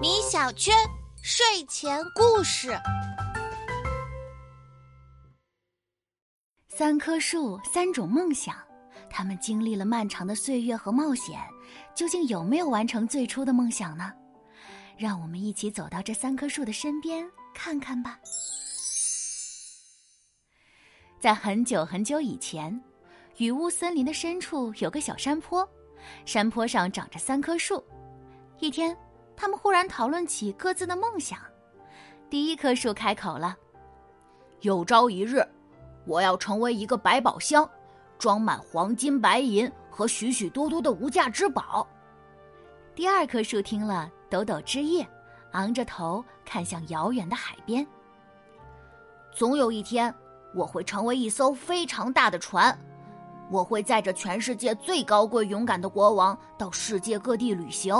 米小圈睡前故事：三棵树，三种梦想。他们经历了漫长的岁月和冒险，究竟有没有完成最初的梦想呢？让我们一起走到这三棵树的身边看看吧。在很久很久以前，雨雾森林的深处有个小山坡，山坡上长着三棵树。一天，他们忽然讨论起各自的梦想。第一棵树开口了：“有朝一日，我要成为一个百宝箱，装满黄金、白银和许许多多的无价之宝。”第二棵树听了，抖抖枝叶，昂着头看向遥远的海边。总有一天。我会成为一艘非常大的船，我会载着全世界最高贵、勇敢的国王到世界各地旅行。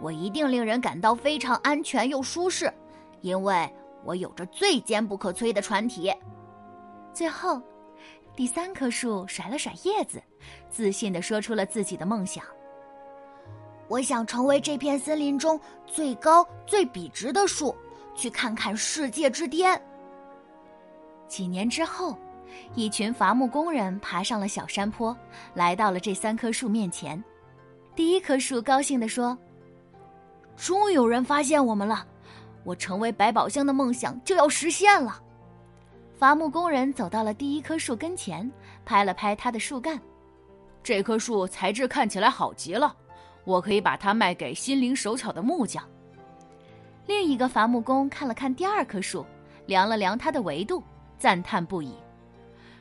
我一定令人感到非常安全又舒适，因为我有着最坚不可摧的船体。最后，第三棵树甩了甩叶子，自信地说出了自己的梦想：我想成为这片森林中最高、最笔直的树，去看看世界之巅。几年之后，一群伐木工人爬上了小山坡，来到了这三棵树面前。第一棵树高兴地说：“终于有人发现我们了，我成为百宝箱的梦想就要实现了。”伐木工人走到了第一棵树跟前，拍了拍它的树干：“这棵树材质看起来好极了，我可以把它卖给心灵手巧的木匠。”另一个伐木工看了看第二棵树，量了量它的维度。赞叹不已，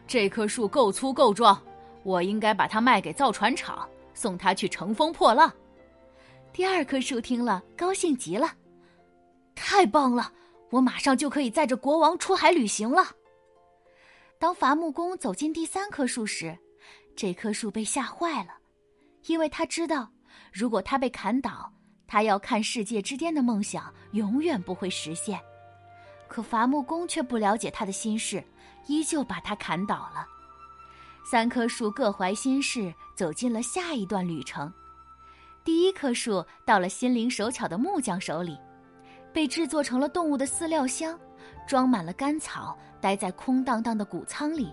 这棵树够粗够壮，我应该把它卖给造船厂，送它去乘风破浪。第二棵树听了，高兴极了，太棒了！我马上就可以载着国王出海旅行了。当伐木工走进第三棵树时，这棵树被吓坏了，因为他知道，如果他被砍倒，他要看世界之巅的梦想永远不会实现。可伐木工却不了解他的心事，依旧把他砍倒了。三棵树各怀心事，走进了下一段旅程。第一棵树到了心灵手巧的木匠手里，被制作成了动物的饲料箱，装满了干草，待在空荡荡的谷仓里。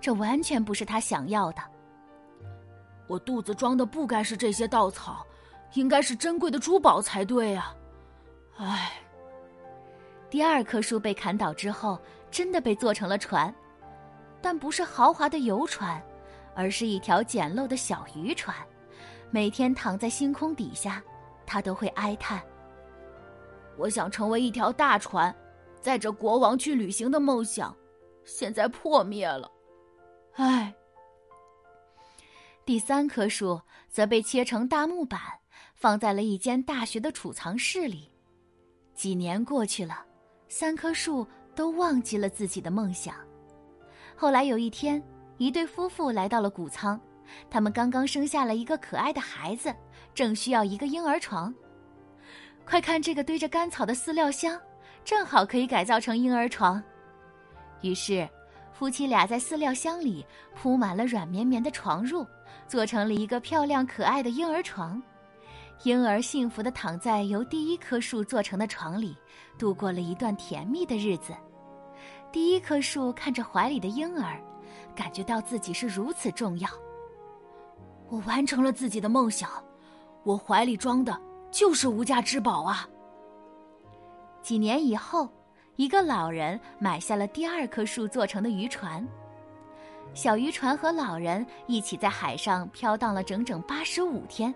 这完全不是他想要的。我肚子装的不该是这些稻草，应该是珍贵的珠宝才对啊！唉。第二棵树被砍倒之后，真的被做成了船，但不是豪华的游船，而是一条简陋的小渔船。每天躺在星空底下，他都会哀叹：“我想成为一条大船，载着国王去旅行的梦想，现在破灭了。”唉。第三棵树则被切成大木板，放在了一间大学的储藏室里。几年过去了。三棵树都忘记了自己的梦想。后来有一天，一对夫妇来到了谷仓，他们刚刚生下了一个可爱的孩子，正需要一个婴儿床。快看，这个堆着干草的饲料箱，正好可以改造成婴儿床。于是，夫妻俩在饲料箱里铺满了软绵绵的床褥，做成了一个漂亮可爱的婴儿床。婴儿幸福的躺在由第一棵树做成的床里，度过了一段甜蜜的日子。第一棵树看着怀里的婴儿，感觉到自己是如此重要。我完成了自己的梦想，我怀里装的就是无价之宝啊！几年以后，一个老人买下了第二棵树做成的渔船。小渔船和老人一起在海上飘荡了整整八十五天。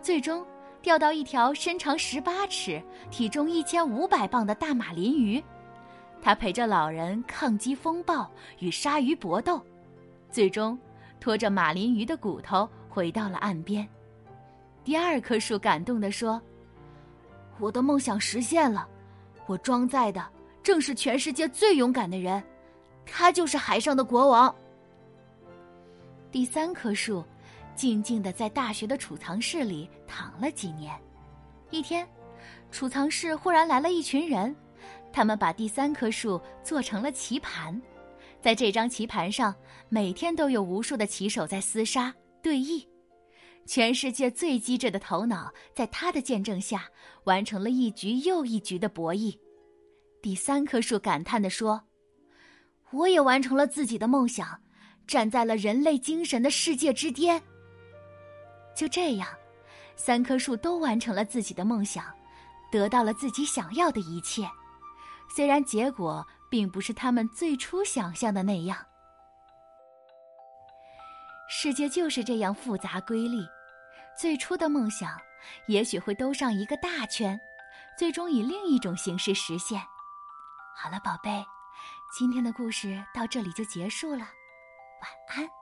最终钓到一条身长十八尺、体重一千五百磅的大马林鱼，他陪着老人抗击风暴与鲨鱼搏斗，最终拖着马林鱼的骨头回到了岸边。第二棵树感动地说：“我的梦想实现了，我装载的正是全世界最勇敢的人，他就是海上的国王。”第三棵树。静静的在大学的储藏室里躺了几年，一天，储藏室忽然来了一群人，他们把第三棵树做成了棋盘，在这张棋盘上，每天都有无数的棋手在厮杀对弈，全世界最机智的头脑，在他的见证下，完成了一局又一局的博弈。第三棵树感叹地说：“我也完成了自己的梦想，站在了人类精神的世界之巅。”就这样，三棵树都完成了自己的梦想，得到了自己想要的一切。虽然结果并不是他们最初想象的那样。世界就是这样复杂瑰丽。最初的梦想，也许会兜上一个大圈，最终以另一种形式实现。好了，宝贝，今天的故事到这里就结束了，晚安。